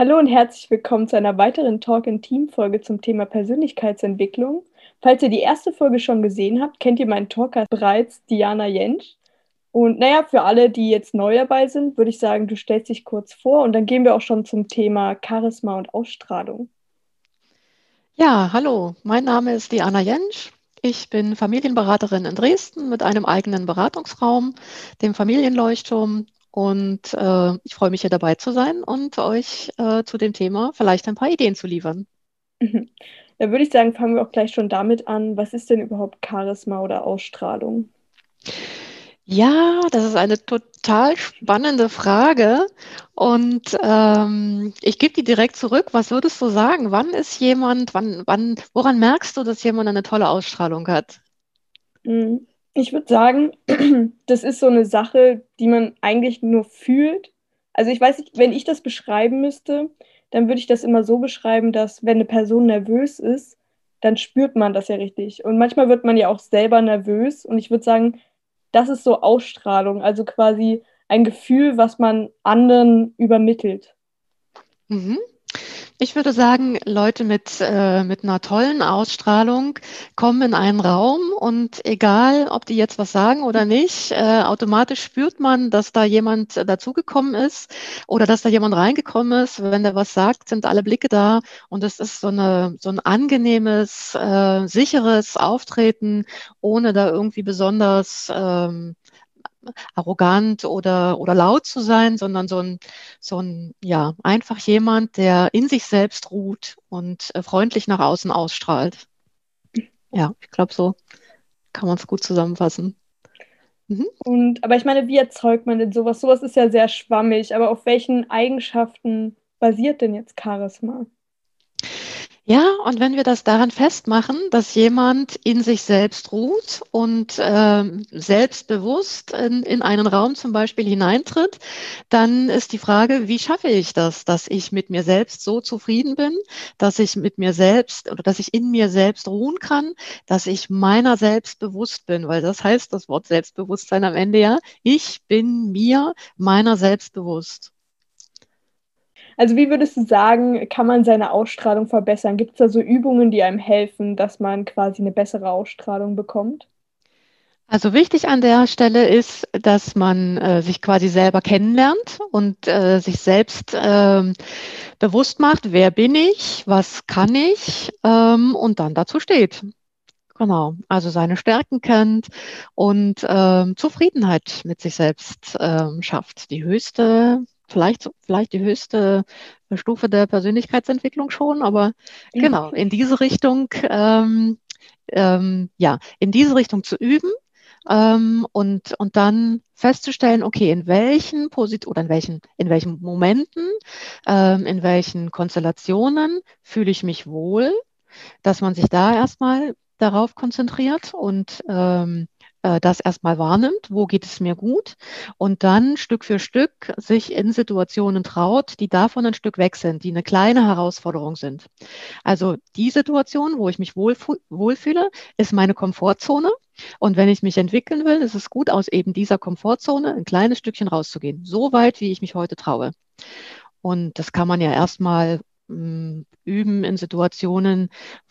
Hallo und herzlich willkommen zu einer weiteren Talk in Team Folge zum Thema Persönlichkeitsentwicklung. Falls ihr die erste Folge schon gesehen habt, kennt ihr meinen Talker bereits, Diana Jentsch. Und naja, für alle, die jetzt neu dabei sind, würde ich sagen, du stellst dich kurz vor und dann gehen wir auch schon zum Thema Charisma und Ausstrahlung. Ja, hallo, mein Name ist Diana Jentsch. Ich bin Familienberaterin in Dresden mit einem eigenen Beratungsraum, dem Familienleuchtturm und äh, ich freue mich hier dabei zu sein und euch äh, zu dem Thema vielleicht ein paar Ideen zu liefern. Mhm. Da würde ich sagen, fangen wir auch gleich schon damit an. Was ist denn überhaupt Charisma oder Ausstrahlung? Ja, das ist eine total spannende Frage. Und ähm, ich gebe die direkt zurück. Was würdest du sagen? Wann ist jemand, wann, wann, woran merkst du, dass jemand eine tolle Ausstrahlung hat? Mhm. Ich würde sagen, das ist so eine Sache, die man eigentlich nur fühlt. Also ich weiß nicht, wenn ich das beschreiben müsste, dann würde ich das immer so beschreiben, dass wenn eine Person nervös ist, dann spürt man das ja richtig. Und manchmal wird man ja auch selber nervös. Und ich würde sagen, das ist so Ausstrahlung, also quasi ein Gefühl, was man anderen übermittelt. Mhm. Ich würde sagen, Leute mit, äh, mit einer tollen Ausstrahlung kommen in einen Raum und egal, ob die jetzt was sagen oder nicht, äh, automatisch spürt man, dass da jemand dazugekommen ist oder dass da jemand reingekommen ist. Wenn der was sagt, sind alle Blicke da und es ist so, eine, so ein angenehmes, äh, sicheres Auftreten, ohne da irgendwie besonders ähm, arrogant oder, oder laut zu sein, sondern so ein, so ein, ja, einfach jemand, der in sich selbst ruht und äh, freundlich nach außen ausstrahlt. Ja, ich glaube, so kann man es gut zusammenfassen. Mhm. Und, aber ich meine, wie erzeugt man denn sowas? Sowas ist ja sehr schwammig, aber auf welchen Eigenschaften basiert denn jetzt Charisma? Ja, und wenn wir das daran festmachen, dass jemand in sich selbst ruht und äh, selbstbewusst in, in einen Raum zum Beispiel hineintritt, dann ist die Frage, wie schaffe ich das, dass ich mit mir selbst so zufrieden bin, dass ich mit mir selbst oder dass ich in mir selbst ruhen kann, dass ich meiner selbst bewusst bin, weil das heißt das Wort Selbstbewusstsein am Ende ja, ich bin mir meiner selbst bewusst. Also wie würdest du sagen, kann man seine Ausstrahlung verbessern? Gibt es da so Übungen, die einem helfen, dass man quasi eine bessere Ausstrahlung bekommt? Also wichtig an der Stelle ist, dass man äh, sich quasi selber kennenlernt und äh, sich selbst äh, bewusst macht, wer bin ich, was kann ich ähm, und dann dazu steht. Genau, also seine Stärken kennt und ähm, Zufriedenheit mit sich selbst ähm, schafft. Die höchste vielleicht, vielleicht die höchste Stufe der Persönlichkeitsentwicklung schon, aber ja. genau, in diese Richtung, ähm, ähm, ja, in diese Richtung zu üben ähm, und, und dann festzustellen, okay, in welchen Posit oder in welchen, in welchen Momenten, ähm, in welchen Konstellationen fühle ich mich wohl, dass man sich da erstmal darauf konzentriert und ähm, äh, das erstmal wahrnimmt, wo geht es mir gut und dann Stück für Stück sich in Situationen traut, die davon ein Stück weg sind, die eine kleine Herausforderung sind. Also die Situation, wo ich mich wohlfühle, ist meine Komfortzone. Und wenn ich mich entwickeln will, ist es gut, aus eben dieser Komfortzone ein kleines Stückchen rauszugehen. So weit, wie ich mich heute traue. Und das kann man ja erstmal üben in Situationen,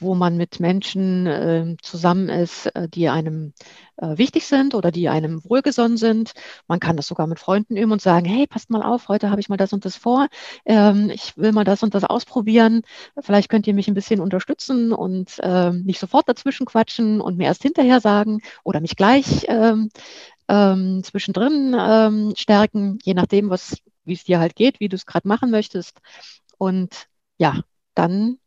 wo man mit Menschen äh, zusammen ist, äh, die einem äh, wichtig sind oder die einem wohlgesonnen sind. Man kann das sogar mit Freunden üben und sagen, hey, passt mal auf, heute habe ich mal das und das vor. Ähm, ich will mal das und das ausprobieren. Vielleicht könnt ihr mich ein bisschen unterstützen und ähm, nicht sofort dazwischen quatschen und mir erst hinterher sagen oder mich gleich ähm, ähm zwischendrin ähm, stärken, je nachdem, was wie es dir halt geht, wie du es gerade machen möchtest. Und ja, dann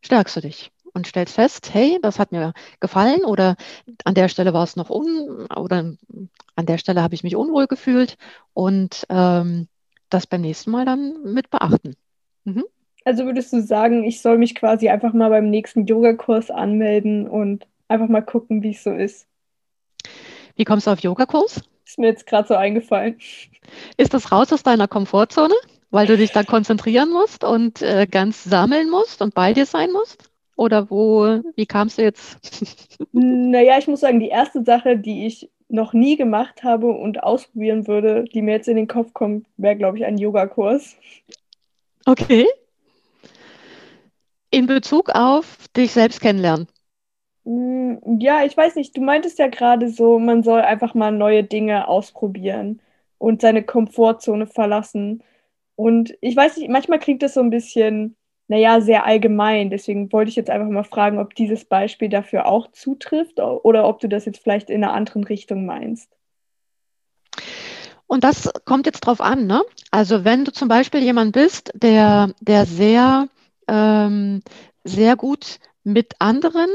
stärkst du dich und stellst fest, hey, das hat mir gefallen oder an der Stelle war es noch un oder an der Stelle habe ich mich unwohl gefühlt und ähm, das beim nächsten Mal dann mit beachten. Mhm. Also würdest du sagen, ich soll mich quasi einfach mal beim nächsten Yogakurs anmelden und einfach mal gucken, wie es so ist? Wie kommst du auf Yogakurs? Ist mir jetzt gerade so eingefallen. Ist das raus aus deiner Komfortzone, weil du dich da konzentrieren musst und äh, ganz sammeln musst und bei dir sein musst? Oder wo, wie kamst du jetzt? naja, ich muss sagen, die erste Sache, die ich noch nie gemacht habe und ausprobieren würde, die mir jetzt in den Kopf kommt, wäre, glaube ich, ein Yogakurs. Okay. In Bezug auf dich selbst kennenlernen. Mm, ja, ich weiß nicht, du meintest ja gerade so, man soll einfach mal neue Dinge ausprobieren und seine Komfortzone verlassen. Und ich weiß nicht, manchmal klingt das so ein bisschen, naja, sehr allgemein. Deswegen wollte ich jetzt einfach mal fragen, ob dieses Beispiel dafür auch zutrifft oder ob du das jetzt vielleicht in einer anderen Richtung meinst. Und das kommt jetzt drauf an, ne? Also wenn du zum Beispiel jemand bist, der, der sehr, ähm, sehr gut mit anderen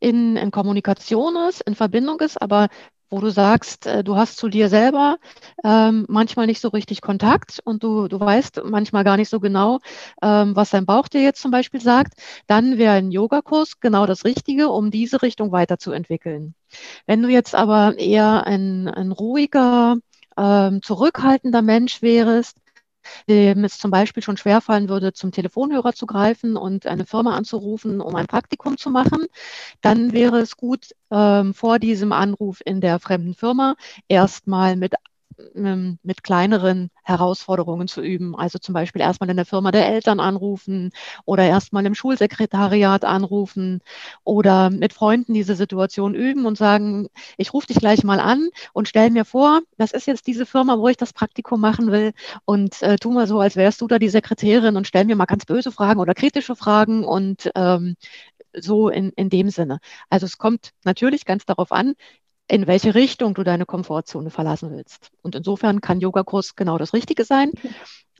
in, in Kommunikation ist, in Verbindung ist, aber wo du sagst, äh, du hast zu dir selber ähm, manchmal nicht so richtig Kontakt und du, du weißt manchmal gar nicht so genau, ähm, was dein Bauch dir jetzt zum Beispiel sagt, dann wäre ein Yogakurs genau das Richtige, um diese Richtung weiterzuentwickeln. Wenn du jetzt aber eher ein, ein ruhiger, ähm, zurückhaltender Mensch wärst, dem es zum Beispiel schon schwerfallen würde, zum Telefonhörer zu greifen und eine Firma anzurufen, um ein Praktikum zu machen, dann wäre es gut, ähm, vor diesem Anruf in der fremden Firma erstmal mit mit kleineren Herausforderungen zu üben. Also zum Beispiel erstmal in der Firma der Eltern anrufen oder erstmal im Schulsekretariat anrufen oder mit Freunden diese Situation üben und sagen, ich rufe dich gleich mal an und stell mir vor, das ist jetzt diese Firma, wo ich das Praktikum machen will und äh, tu mal so, als wärst du da die Sekretärin und stell mir mal ganz böse Fragen oder kritische Fragen und ähm, so in, in dem Sinne. Also es kommt natürlich ganz darauf an, in welche Richtung du deine Komfortzone verlassen willst. Und insofern kann Yogakurs genau das Richtige sein.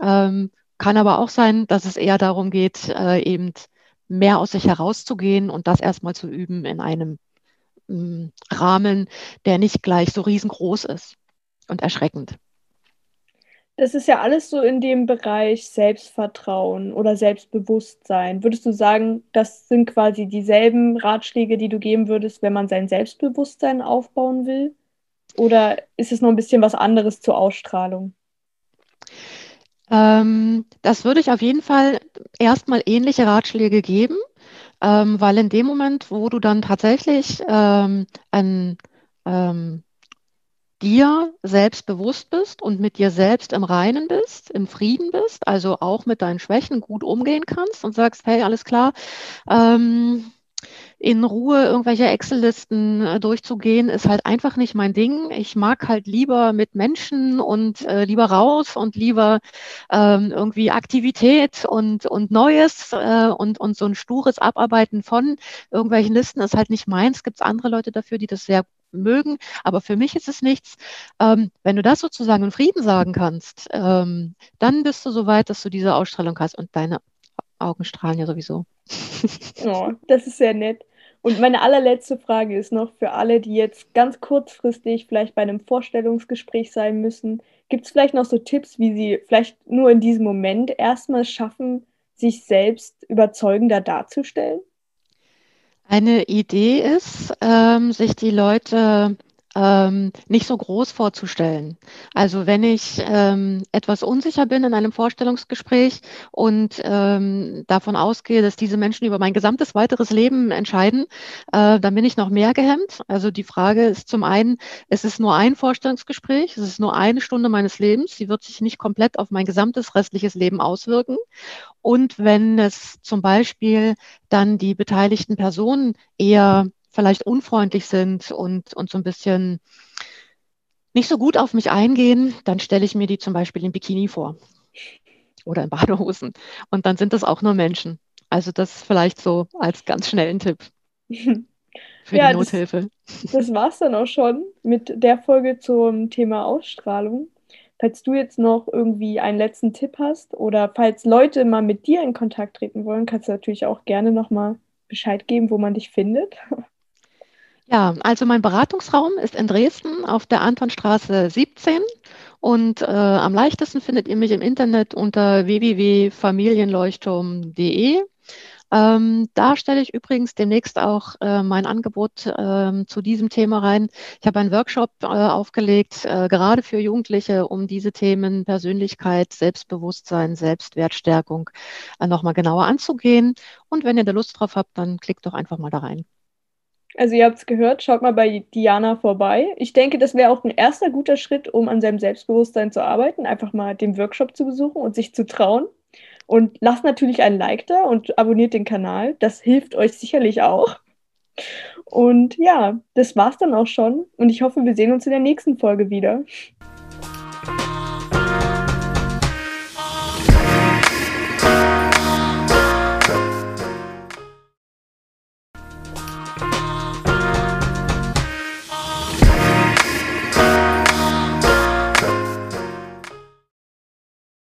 Ähm, kann aber auch sein, dass es eher darum geht, äh, eben mehr aus sich herauszugehen und das erstmal zu üben in einem mm, Rahmen, der nicht gleich so riesengroß ist und erschreckend. Das ist ja alles so in dem Bereich Selbstvertrauen oder Selbstbewusstsein. Würdest du sagen, das sind quasi dieselben Ratschläge, die du geben würdest, wenn man sein Selbstbewusstsein aufbauen will? Oder ist es noch ein bisschen was anderes zur Ausstrahlung? Ähm, das würde ich auf jeden Fall erstmal ähnliche Ratschläge geben, ähm, weil in dem Moment, wo du dann tatsächlich ähm, ein ähm, dir selbst bewusst bist und mit dir selbst im Reinen bist, im Frieden bist, also auch mit deinen Schwächen gut umgehen kannst und sagst, hey, alles klar, ähm, in Ruhe irgendwelche Excel-Listen äh, durchzugehen, ist halt einfach nicht mein Ding. Ich mag halt lieber mit Menschen und äh, lieber raus und lieber ähm, irgendwie Aktivität und, und Neues äh, und, und so ein stures Abarbeiten von irgendwelchen Listen ist halt nicht meins. Gibt es andere Leute dafür, die das sehr mögen, aber für mich ist es nichts. Ähm, wenn du das sozusagen in Frieden sagen kannst, ähm, dann bist du so weit, dass du diese Ausstrahlung hast und deine Augen strahlen ja sowieso. Oh, das ist sehr nett. Und meine allerletzte Frage ist noch für alle, die jetzt ganz kurzfristig vielleicht bei einem Vorstellungsgespräch sein müssen. Gibt es vielleicht noch so Tipps, wie sie vielleicht nur in diesem Moment erstmal schaffen, sich selbst überzeugender darzustellen? Eine Idee ist, ähm, sich die Leute ähm, nicht so groß vorzustellen. Also wenn ich ähm, etwas unsicher bin in einem Vorstellungsgespräch und ähm, davon ausgehe, dass diese Menschen über mein gesamtes weiteres Leben entscheiden, äh, dann bin ich noch mehr gehemmt. Also die Frage ist zum einen, es ist nur ein Vorstellungsgespräch, es ist nur eine Stunde meines Lebens, sie wird sich nicht komplett auf mein gesamtes restliches Leben auswirken. Und wenn es zum Beispiel dann die beteiligten Personen eher vielleicht unfreundlich sind und, und so ein bisschen nicht so gut auf mich eingehen, dann stelle ich mir die zum Beispiel in Bikini vor oder in Badehosen. Und dann sind das auch nur Menschen. Also das vielleicht so als ganz schnellen Tipp für ja, die Nothilfe. Das, das war es dann auch schon mit der Folge zum Thema Ausstrahlung. Falls du jetzt noch irgendwie einen letzten Tipp hast oder falls Leute mal mit dir in Kontakt treten wollen, kannst du natürlich auch gerne nochmal Bescheid geben, wo man dich findet. Ja, also mein Beratungsraum ist in Dresden auf der Antonstraße 17 Und äh, am leichtesten findet ihr mich im Internet unter www.familienleuchtturm.de. Ähm, da stelle ich übrigens demnächst auch äh, mein Angebot ähm, zu diesem Thema rein. Ich habe einen Workshop äh, aufgelegt, äh, gerade für Jugendliche, um diese Themen Persönlichkeit, Selbstbewusstsein, Selbstwertstärkung äh, nochmal genauer anzugehen. Und wenn ihr da Lust drauf habt, dann klickt doch einfach mal da rein. Also ihr habt es gehört, schaut mal bei Diana vorbei. Ich denke, das wäre auch ein erster guter Schritt, um an seinem Selbstbewusstsein zu arbeiten, einfach mal den Workshop zu besuchen und sich zu trauen. Und lasst natürlich ein Like da und abonniert den Kanal. Das hilft euch sicherlich auch. Und ja, das war's dann auch schon. Und ich hoffe, wir sehen uns in der nächsten Folge wieder.